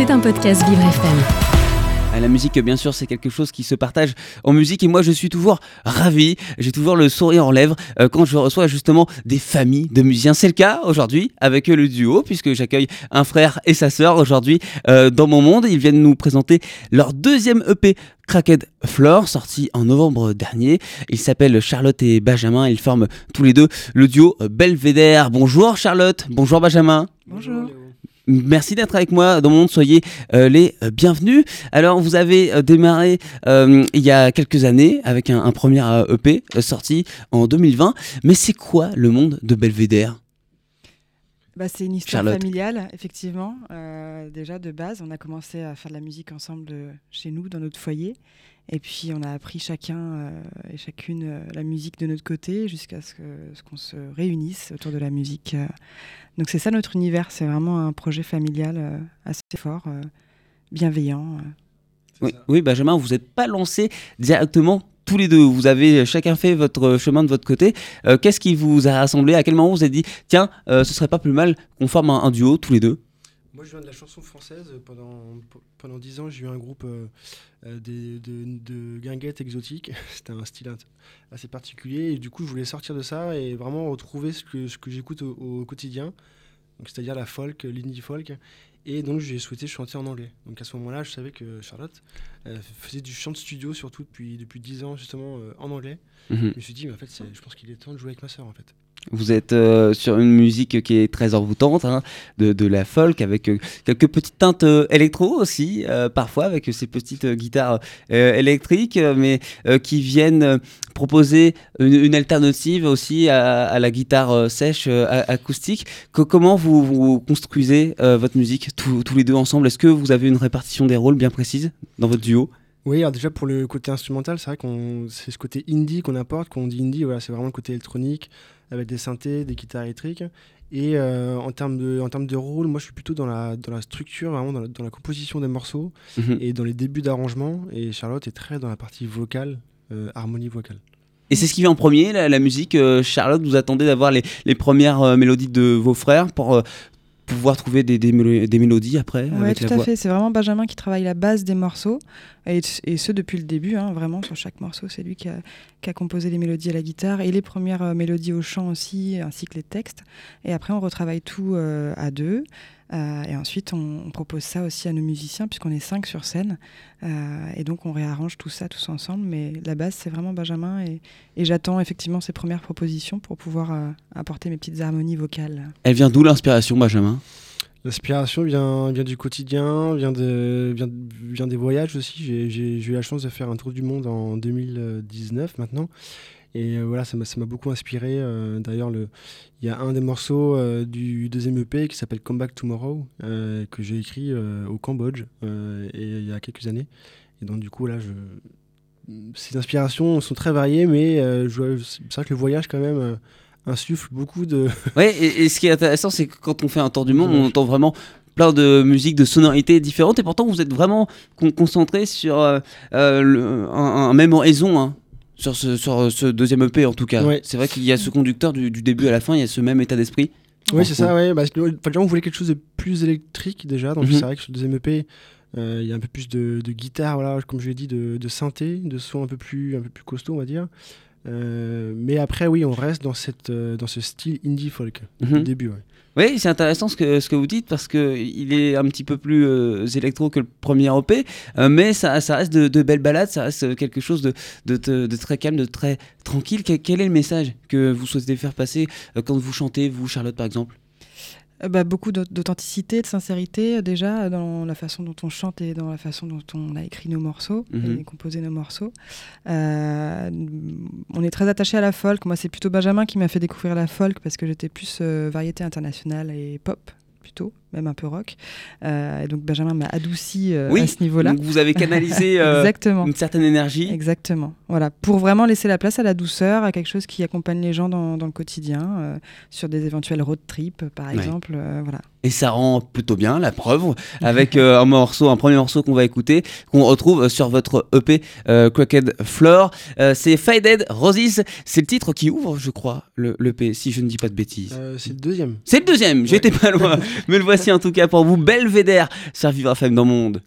C'est un podcast Vivre FM. La musique, bien sûr, c'est quelque chose qui se partage en musique et moi, je suis toujours ravi, j'ai toujours le sourire en lèvres euh, quand je reçois justement des familles de musiciens. C'est le cas aujourd'hui avec le duo, puisque j'accueille un frère et sa sœur aujourd'hui euh, dans mon monde. Ils viennent nous présenter leur deuxième EP Cracked Floor, sorti en novembre dernier. Ils s'appellent Charlotte et Benjamin. Ils forment tous les deux le duo Belvedere. Bonjour Charlotte, bonjour Benjamin. Bonjour. Merci d'être avec moi dans mon monde, soyez euh, les euh, bienvenus. Alors vous avez euh, démarré il y a quelques années avec un, premier EP sorti en 2020, mais c'est quoi le monde de Belvédère? Bah, c'est une histoire familiale, effectivement. déjà de base, on a commencé à faire de la musique ensemble chez nous, dans notre foyer. Et puis on a appris chacun et chacune la musique de notre côté jusqu'à ce qu'on se réunisse autour de la musique donc c'est ça notre univers, c'est vraiment un projet familial euh, assez fort, euh, bienveillant. Euh. Oui, Benjamin, vous n'êtes pas lancé directement tous les deux. Vous avez chacun fait votre chemin de votre côté. Qu'est-ce qui vous a rassemblé? À quel moment vous êtes dit, tiens, ce serait pas plus mal qu'on forme un, duo tous les deux? Moi, je viens de la chanson française. Pendant, pendant 10 ans, j'ai eu un groupe de, de, guinguettes exotiques. C'était un style assez particulier. Et du coup, je voulais sortir de ça et vraiment retrouver ce que, ce que j'écoute au, quotidien, c'est-à-dire la folk, l'indie folk. Et donc, j'ai souhaité chanter en anglais. Donc, à ce moment-là, je savais que Charlotte euh, faisait du chant de studio, surtout depuis, depuis 10 ans, justement, euh, en anglais. Mhm. Je me suis dit, mais en fait, je pense qu'il est temps de jouer avec ma sœur, en fait. Vous êtes euh, sur une musique qui est très envoûtante, hein, de, de, la folk, avec euh, quelques petites teintes euh, électro aussi, parfois avec ces petites guitares électriques, mais qui viennent proposer une, alternative aussi à, la guitare sèche acoustique. comment vous, vous construisez votre musique tous les deux ensemble? Est-ce que vous avez une répartition des rôles bien précise dans votre duo oui, alors déjà pour le côté instrumental, c'est vrai qu'on c'est ce côté indie qu'on apporte. Quand on dit indie, voilà, c'est vraiment le côté électronique avec des synthés, des guitares électriques. Et euh, en termes de en termes de rôle, moi je suis plutôt dans la dans la structure, vraiment dans la, dans la composition des morceaux mhm. et dans les débuts d'arrangement. Et Charlotte est très dans la partie vocale, euh, harmonie vocale. Et c'est ce qui vient en premier, la, musique. Euh, Charlotte, vous attendez d'avoir les, les, premières mélodies de vos frères pour pouvoir trouver des, des, mélodies après Oui, tout à fait. C'est vraiment Benjamin qui travaille la base des morceaux, et, et ce depuis le début, hein, vraiment sur chaque morceau. C'est lui qui a, qui a, composé les mélodies à la guitare et les premières euh, mélodies au chant aussi, ainsi que les textes. Et après, on retravaille tout euh, à deux. Euh, et ensuite, on, propose ça aussi à nos musiciens, puisqu'on est cinq sur scène. et donc, on réarrange tout ça tous ensemble. Mais la base, c'est vraiment Benjamin. Et, et j'attends effectivement ses premières propositions pour pouvoir apporter mes petites harmonies vocales. Elle vient d'où l'inspiration, Benjamin? L'inspiration vient, vient du quotidien, vient, de, vient, vient des voyages aussi. J'ai eu la chance de faire un tour du monde en 2019 maintenant. Et euh, voilà, ça m'a beaucoup inspiré. Euh, d'ailleurs, il y a un des morceaux euh, du deuxième EP qui s'appelle Come Back Tomorrow, que j'ai écrit au Cambodge et, il y a quelques années. Et donc, du coup, là, je... ces inspirations sont très variées, mais c'est vrai que le voyage, quand même insuffle beaucoup de. Oui, et, ce qui est intéressant, c'est que quand on fait un tour du monde, on entend vraiment plein de musiques, de sonorités différentes, et pourtant vous êtes vraiment concentré sur euh, euh, un, même raison. Hein, sur ce, sur ce deuxième EP en tout cas. C'est vrai qu'il y a ce conducteur du, début à la fin, il y a ce même état d'esprit. Oui, c'est ça, ouais. Bah, on voulait quelque chose de plus électrique déjà, donc mhm. c'est vrai que sur le deuxième EP, euh, il y a un peu plus de, guitare, voilà, comme je l'ai dit, de, de, synthé, de son un peu plus, un peu plus costaud, on va dire. Euh, mais après, oui, on reste dans, cette, euh, dans ce style indie folk le début. Oui, c'est intéressant ce que, ce que vous dites parce qu'il est un petit peu plus euh, électro que le premier OP, mais ça, ça reste de, belles balades, ça reste quelque chose de, de, très calme, de très tranquille. quel est le message que vous souhaitez faire passer quand vous chantez, vous, Charlotte, par exemple? euh, bah, beaucoup d'authenticité, de sincérité euh, déjà dans la façon dont on chante et dans la façon dont on a écrit nos morceaux mhm. et composé nos morceaux. Euh, on est très attaché à la folk. Moi, c'est plutôt Benjamin qui m'a fait découvrir la folk parce que j'étais plus variété internationale et pop plutôt même un peu rock. Euh, et donc Benjamin m'a adouci euh, à ce niveau-là. Donc vous avez canalisé euh, une certaine énergie. Exactement. Voilà, pour vraiment laisser la place à la douceur, à quelque chose qui accompagne les gens dans, dans le quotidien, sur des éventuels road trips par exemple. voilà. Et ça rend plutôt bien, la preuve, avec un morceau, un premier morceau qu'on va écouter, qu'on retrouve sur votre EP Crooked Floor. c'est Faded Roses, c'est le titre qui ouvre, je crois, l'EP, si je ne dis pas de bêtises. c'est le deuxième. C'est le deuxième, j'étais pas loin. Mais le voici Merci en tout cas pour vous, Belvédère, Servir FM dans le monde.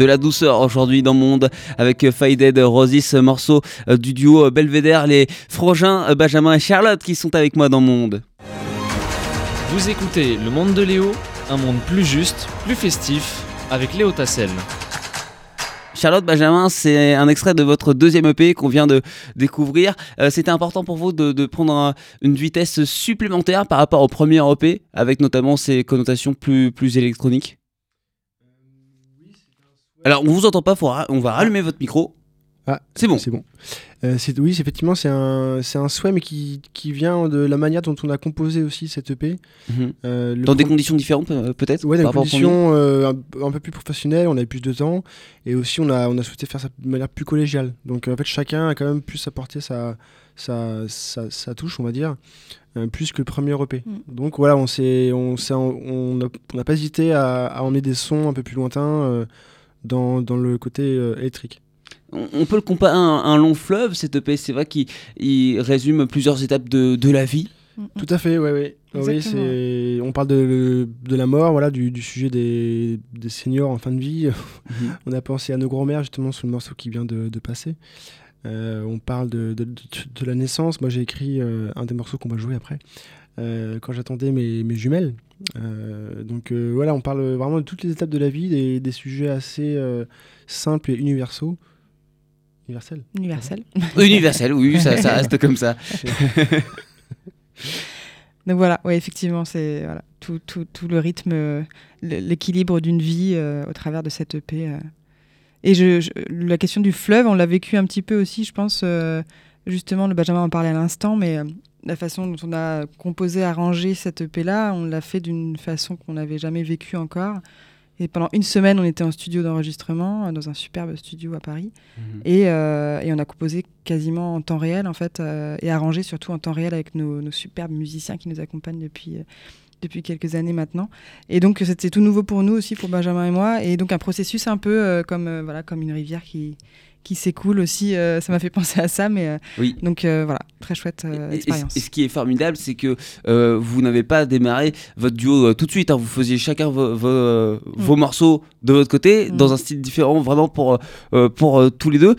De la douceur aujourd'hui dans le monde avec Faded Rosis, morceau euh, du duo euh, Belvédère, les frangins euh, Benjamin et Charlotte qui sont avec moi dans le monde. Vous écoutez Le Monde de Léo, un monde plus juste, plus festif, avec Léo Tassel. Charlotte Benjamin, c'est un extrait de votre deuxième EP qu'on vient de découvrir. Euh, C'était important pour vous de, de prendre un- une vitesse supplémentaire par rapport au premier EP, avec notamment ses connotations plus, plus électroniques? Alors, on vous entend pas, on va rallumer votre micro. Ah, C'est bon. C'est bon. Euh, c'est- oui, effectivement, c'est un, c'est un souhait, mais qui, qui vient de la manière dont on a composé aussi cette EP. Mhm. Euh, Dans des conditions différentes, euh, peut-être Ouais, dans des conditions euh, un, un peu plus professionnelles, on avait plus de temps et aussi on a, on a souhaité faire ça de manière plus collégiale. Donc en fait, chacun a quand même pu apporter sa, sa, sa, sa touche, on va dire, euh, plus que le premier EP. Mm. Donc voilà, on s'est, on s'est, on n'a on n'a pas hésité à, à emmener des sons un peu plus lointains euh, dans, dans le côté euh, électrique. On peut le comparer à un, un long fleuve, cette EP. C'est vrai qu'il il résume plusieurs étapes de, de la vie. Tout à fait, ouais, Exactement. c'est... On parle de, de la mort, voilà, du, du sujet des, des seniors en fin de vie. Mhm. On a pensé à nos grands-mères justement sur le morceau qui vient de, de passer. Euh, on parle de, de- de- de la naissance. Moi, j'ai écrit euh, un des morceaux qu'on va jouer après, quand j'attendais mes, mes jumelles. Euh, donc euh, voilà, on parle vraiment de toutes les étapes de la vie, des, des sujets assez euh, simples et universaux. Universels Universel. Universel, oui, ça, ça reste comme ça. Donc voilà, ouais, effectivement, c'est voilà, tout, tout, tout le rythme, euh, l'équilibre d'une vie euh, au travers de cette EP. euh. Et je, je- la question du fleuve, on l'a vécu un petit peu aussi, je pense. euh, justement, le Benjamin en parlait à l'instant, mais euh, la façon dont on a composé, arrangé cette EP-là, on l'a fait d'une façon qu'on n'avait jamais vécue encore. Et pendant une semaine, on était en studio d'enregistrement, dans un superbe studio à Paris. Et, euh, et on a composé quasiment en temps réel, en fait, euh, et arrangé surtout en temps réel avec nos, nos superbes musiciens qui nous accompagnent depuis, euh, depuis quelques années maintenant. Et donc, c'était tout nouveau pour nous aussi, pour Benjamin et moi. Et donc, un processus un peu comme, voilà, comme une rivière qui, qui s'écoule aussi. euh, ça m'a fait penser à ça, mais euh, Oui. donc euh, voilà, très chouette Et- et, expérience. et ce qui est formidable, c'est que vous n'avez pas démarré votre duo tout de suite. hein. vous faisiez chacun vo- vo- vos morceaux de votre côté, Mm. dans un style différent, vraiment pour, pour tous les deux.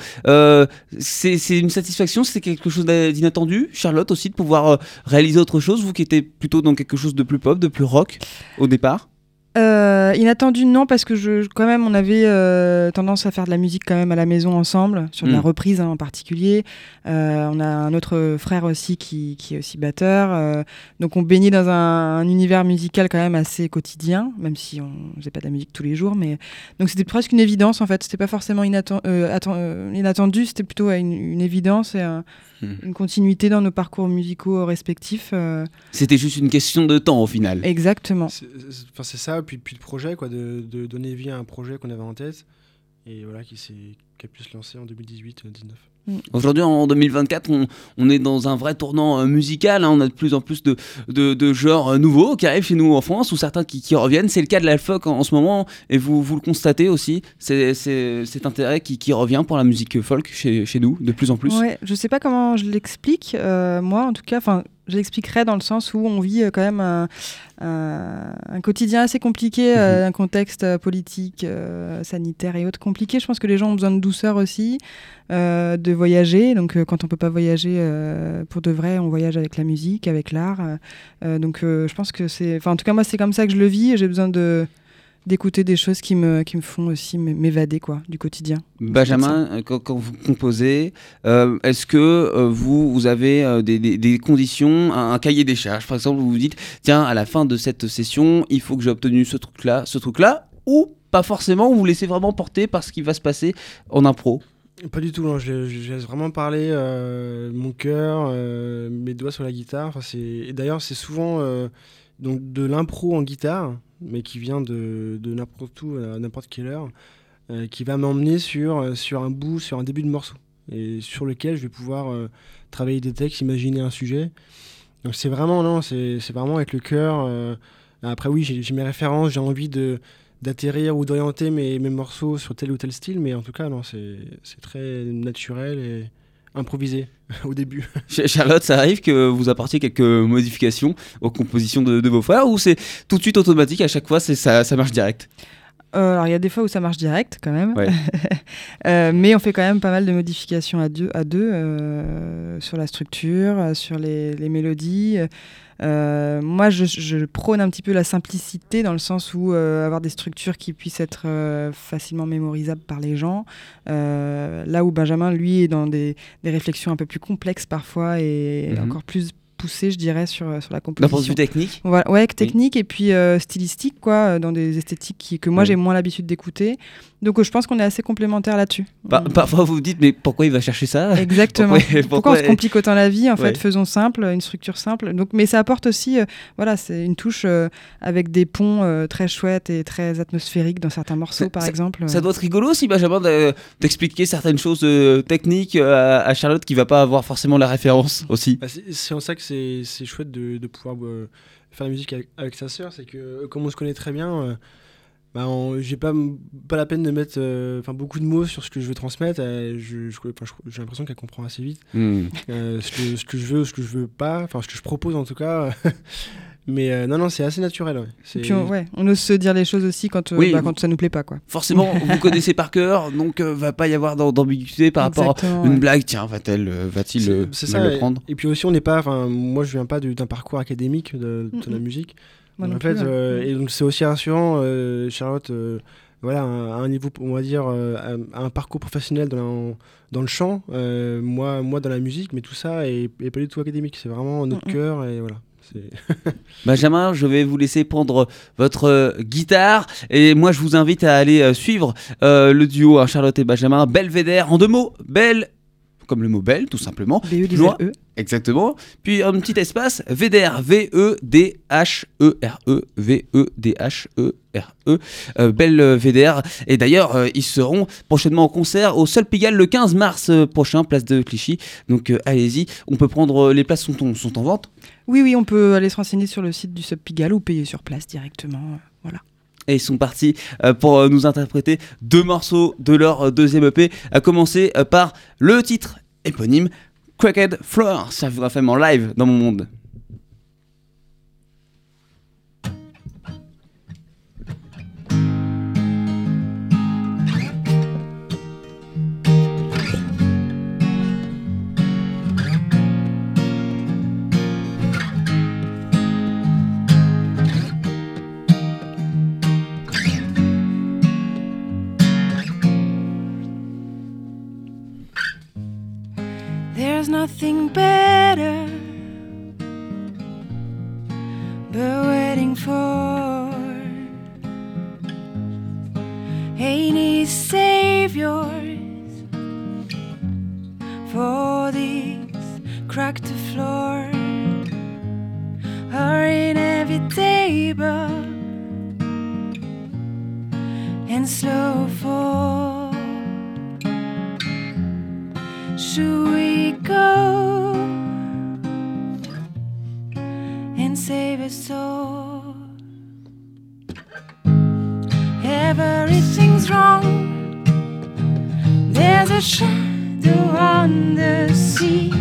C'est une satisfaction, c'est quelque chose d'inattendu. Charlotte aussi, de pouvoir réaliser autre chose, vous qui étiez plutôt dans quelque chose de plus pop, de plus rock au départ? Euh, inattendu, non, parce que je, quand même, on avait euh, tendance à faire de la musique quand même à la maison ensemble, sur de la Mm. reprise hein, en particulier. Euh, on a un autre frère aussi qui, qui est aussi batteur. euh, donc on baignait dans un, un univers musical quand même assez quotidien, même si on faisait pas de la musique tous les jours. Mais donc c'était presque une évidence en fait. C'était pas forcément inatten- euh, atten- euh, inattendu, c'était plutôt une, une évidence et un- Mm. une continuité dans nos parcours musicaux respectifs. euh, C'était juste une question de temps au final. exactement. C'est c'est- enfin, c'est ça, puis, puis le projet, quoi, de, de donner vie à un projet qu'on avait en tête, et voilà, qui, s'est- qui a pu se lancer en 2018-2019. Aujourd'hui, en 2024, on, est dans un vrai tournant euh, musical. hein. On a de plus en plus de, de, de genres euh, nouveaux qui arrivent chez nous en France, ou certains qui, reviennent. C'est le cas de la folk en, ce moment, et vous, vous le constatez aussi. C'est cet intérêt qui, revient pour la musique folk chez, chez nous, de plus en plus. Ouais, je sais pas comment je l'explique. euh, moi, en tout cas, je l'expliquerai dans le sens où on vit euh, quand même un, un- un quotidien assez compliqué, euh, un contexte euh, politique, euh, sanitaire et autres compliqué. Je pense que les gens ont besoin de douceur aussi, euh, de voyager. Donc, quand on peut pas voyager pour de vrai, on voyage avec la musique, avec l'art. donc, je pense que c'est, enfin, en tout cas, moi, c'est comme ça que je le vis. et J'ai besoin de d'écouter des choses qui me, qui me font aussi m'évader quoi du quotidien. Benjamin, euh, quand, quand vous composez, euh, est-ce que euh, vous, vous avez euh, des, des- des conditions, un, un cahier des charges Par exemple, vous vous dites, tiens, à la fin de cette session, il faut que j'ai obtenu ce truc-là, ce truc-là, ou pas forcément, vous vous laissez vraiment porter par ce qui va se passer en impro? Pas du tout, non, je, je- je laisse vraiment parler euh, mon cœur, euh, mes doigts sur la guitare. Enfin, c'est- et d'ailleurs, c'est souvent euh, donc de l'impro en guitare, mais qui vient de, n'importe où, à n'importe quelle heure, euh, qui va m'emmener sur, euh, sur un bout, sur un début de morceau, et sur lequel je vais pouvoir euh, travailler des textes, imaginer un sujet. Donc c'est vraiment, non, c'est vraiment avec le cœur. après, oui, j'ai mes références, j'ai envie de d'atterrir ou d'orienter mes, mes morceaux sur tel ou tel style, mais en tout cas, non, c'est c'est très naturel et improvisé au début. Ch- Charlotte, ça arrive que vous apportiez quelques modifications aux compositions de, de vos frères, ou c'est tout de suite automatique, à chaque fois, c'est ça, ça marche direct? Euh, alors il y a des fois où ça marche direct quand même, Ouais. Euh, mais on fait quand même pas mal de modifications à deux, à deux euh, sur la structure, sur les, les mélodies. Euh, moi, je, je prône un petit peu la simplicité dans le sens où euh, avoir des structures qui puissent être euh, facilement mémorisables par les gens. Là où Benjamin, lui, est dans des, des réflexions un peu plus complexes parfois et Mhm. encore plus poussées, je dirais, sur, sur la D'un point de composition. vue technique Voilà, ouais, technique et puis euh, stylistique, quoi, euh, dans des esthétiques qui, que moi j'ai moins l'habitude d'écouter. Donc euh, je pense qu'on est assez complémentaires là-dessus. Par- Parfois, vous vous dites, mais pourquoi il va chercher ça? Exactement. Pourquoi- Pourquoi, pourquoi- on se complique autant la vie En Ouais. fait, faisons simple, une structure simple. Donc, mais ça apporte aussi, euh, voilà, c'est une touche euh, avec des ponts euh, très chouettes et très atmosphériques dans certains morceaux, Ça- par ça- exemple. Ça doit être rigolo aussi, Benjamin, de- d'expliquer certaines choses euh, techniques euh, à, à Charlotte qui va pas avoir forcément la référence aussi. Bah, c'est c'est en ça que c'est chouette de, de pouvoir euh, faire la musique avec, avec sa sœur, c'est que euh, comme on se connaît très bien, euh, bah, j'ai pas, pas la peine de mettre euh, beaucoup de mots sur ce que je veux transmettre. je- je- J'ai l'impression qu'elle comprend assez vite Hmm. ce, que, ce que je veux ou ce que je veux pas, enfin ce que je propose en tout cas. Mais euh, non, non, c'est assez naturel. Ouais. Et C'est- puis on, ouais, on ose se dire les choses aussi quand, euh, Oui, bah, vous- quand ça nous plaît pas. Quoi. Forcément, vous connaissez par cœur, donc euh, va pas y avoir d'am- d'ambiguïté par rapport Exactement, à une ouais. blague. Tiens, va-t-elle, euh, va-t-il euh, C'est- c'est mal ça, le et- prendre? Et puis aussi, on n'est pas. Enfin, moi, je viens pas du- d'un parcours académique de, de la musique. Moi en fait, plus, hein. euh, et donc c'est aussi rassurant, euh, Charlotte. euh, voilà, à un niveau, on va dire, euh, un, un parcours professionnel dans, la- dans le chant, euh, moi, moi dans la musique, mais tout ça est, est pas du tout académique. C'est vraiment notre Mm, cœur et voilà. Benjamin, je vais vous laisser prendre votre euh, guitare et moi je vous invite à aller euh, suivre euh, le duo hein, Charlotte et Benjamin, Belvédère, en deux mots, belle, comme le mot belle tout simplement, des Joie. LE. exactement, puis un petit espace, E V-E-D-H-E-R-E, V-E-D-H-E-R-E, euh, Belvédère, et d'ailleurs euh, ils seront prochainement en concert au Sol Pigalle le 15 mars euh, prochain, place de Clichy, donc euh, allez-y, on peut prendre, euh, les places sont en, sont en vente Oui, oui, on peut aller se renseigner sur le site du Sub Pigalle ou payer sur place directement. euh, Voilà. Et ils sont partis euh, pour euh, nous interpréter deux morceaux de leur euh, deuxième EP, à commencer par le titre éponyme Cracked Floor, ça vous fait en live dans mon monde. Nothing better but waiting for any saviors for these cracked floor are inevitable and slow fall. Should we go and save us all? Everything's wrong. There's a shadow on the sea.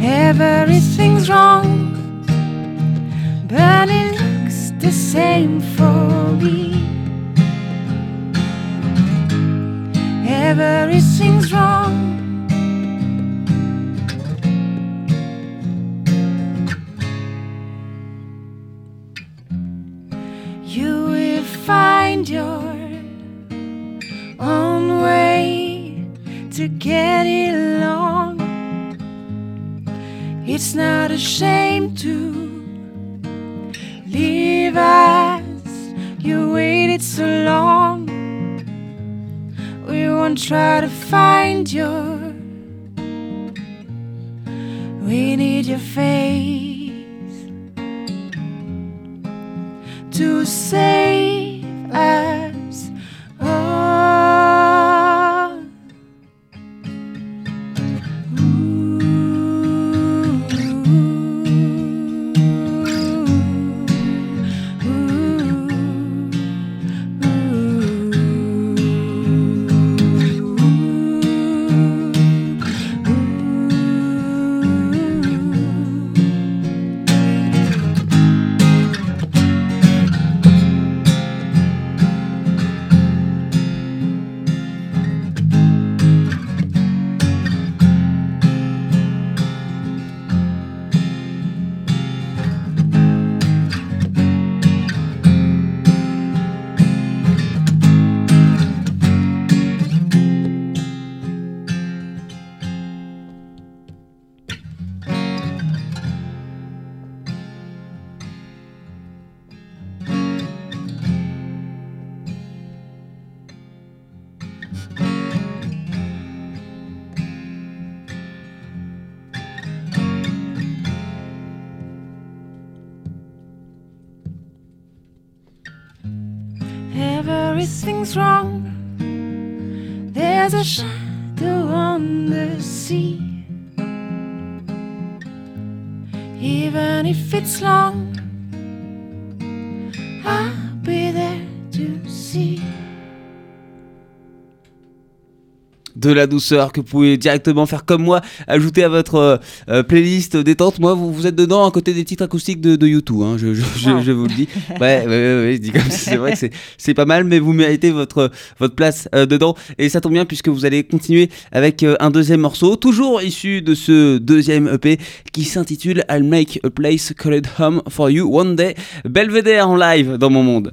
Everything's wrong, but it looks the same for me. Everything's wrong. You will find your own way to get it along. It's not a shame to leave us. You waited so long. We won't try to find your. We need your face to save us Everything's wrong. There's a shadow on the sea. Even if it's long, de la douceur que vous pouvez directement faire comme moi, ajouter à votre euh, euh, playlist détente. Moi, vous, vous êtes dedans à côté des titres acoustiques de, de YouTube, hein, je, je, je- Wow. je vous le dis. Ouais, ouais, ouais, ouais, je dis comme ça, c'est vrai que c'est- c'est pas mal, mais vous méritez votre, votre place euh, dedans. Et ça tombe bien puisque vous allez continuer avec euh, un deuxième morceau, toujours issu de ce deuxième EP qui s'intitule I'll Make a Place Called Home for You One Day. Belvedere en live dans mon monde.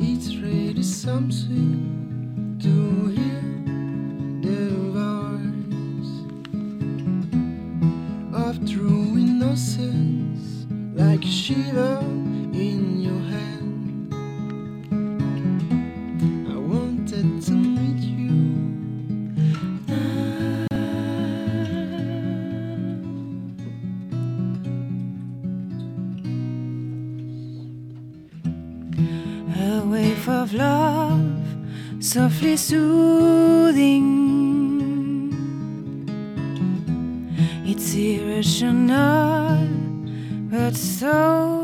It's Each is something. Softly soothing. It's irrational, but so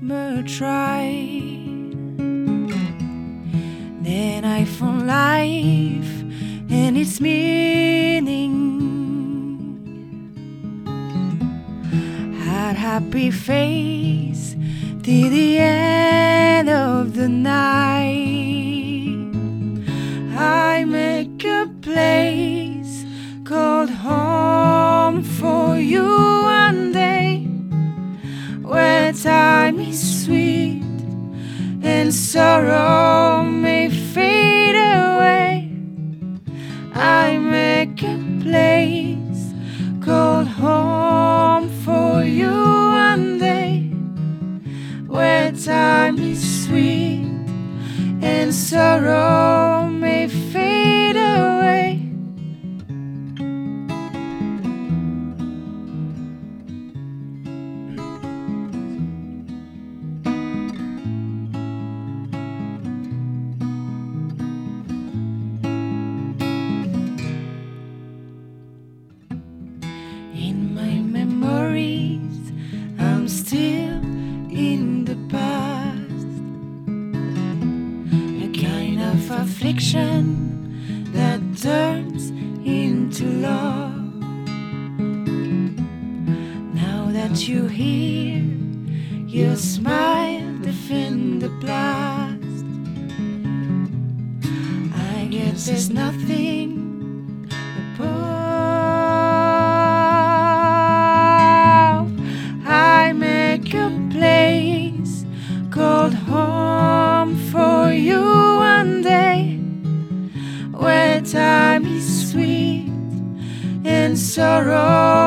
much right. Then I found life and its meaning. Had happy face till the end of the night. Place called home for you one day, where time is sweet and sorrow time is sweet and sorrow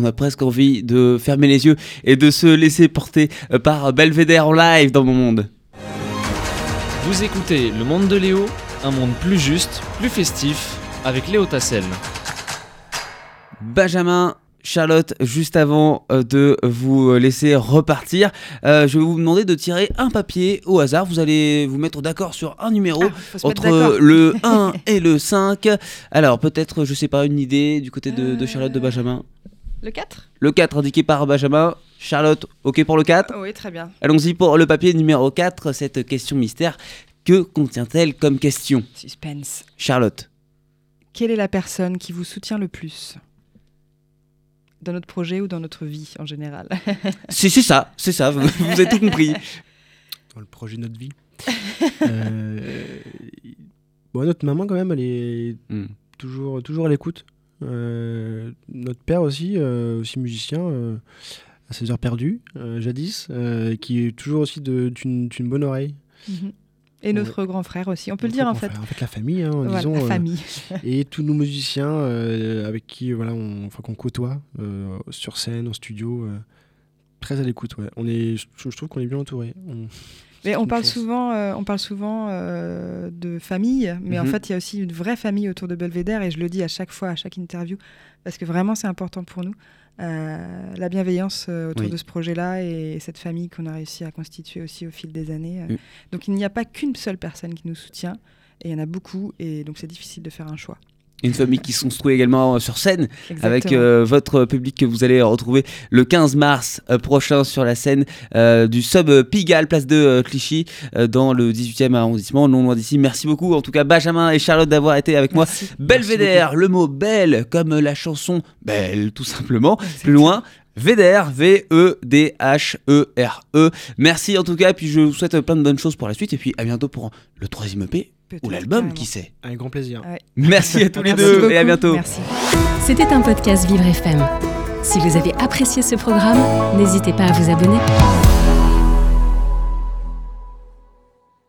On a presque envie de fermer les yeux et de se laisser porter euh, par Belvedere en live dans mon monde. Vous écoutez Le Monde de Léo, un monde plus juste, plus festif, avec Léo Tassel. Benjamin, Charlotte, juste avant euh, de vous laisser repartir, euh, je vais vous demander de tirer un papier au hasard. Vous allez vous mettre d'accord sur un numéro Ah, entre le 1 et le 5. Alors, peut-être, je sais pas, une idée du côté de, de Charlotte, de Benjamin? Le 4 Le 4 indiqué par Benjamin. Charlotte, ok pour le 4 Oui, très bien. Allons-y pour le papier numéro 4, cette question mystère. Que contient-elle comme question? Suspense. Charlotte. Quelle est la personne qui vous soutient le plus? Dans notre projet ou dans notre vie en général C'est ça, c'est ça, vous, vous avez tout compris. dans le projet de notre vie. Euh, bon, notre maman, quand même, elle est Hmm. toujours, toujours à l'écoute. Euh, notre père aussi, euh, aussi musicien, euh, à ses heures perdues, euh, jadis, euh, qui est toujours aussi d'une bonne oreille. Mhm. Et notre grand frère aussi, on peut le dire en fait. frère, En fait, la famille, hein, Voilà, disons. la famille. et tous nos musiciens avec qui voilà, on, qu'on côtoie sur scène, en studio. très à l'écoute, ouais. On est, je, je trouve qu'on est bien entouré. On- Mais on parle souvent, euh, on parle souvent euh, de famille, mais en Mhm. fait, il y a aussi une vraie famille autour de Belvédère, et je le dis à chaque fois, à chaque interview, parce que vraiment, c'est important pour nous. Euh, la bienveillance euh, autour Oui. de ce projet-là et cette famille qu'on a réussi à constituer aussi au fil des années. euh. Mm. Donc, il n'y a pas qu'une seule personne qui nous soutient, et il y en a beaucoup, et donc c'est difficile de faire un choix. Une famille qui se construit également sur scène avec euh, votre public que vous allez retrouver le 15 mars euh, prochain sur la scène euh, du Sub Pigalle, place de euh, Clichy, euh, dans le 18e arrondissement, non loin d'ici. Merci beaucoup, en tout cas, Benjamin et Charlotte, d'avoir été avec moi. Merci. Belvédère, le mot belle, comme la chanson belle, tout simplement. Plus loin. Védère, V-E-D-H-E-R-E. E. Merci en tout cas, puis je vous souhaite plein de bonnes choses pour la suite, et puis à bientôt pour le troisième EP ou l'album, qui sait. Avec grand plaisir. Merci à tous les deux, et à bientôt. Merci. C'était un podcast Vivre FM. Si vous avez apprécié ce programme, n'hésitez pas à vous abonner.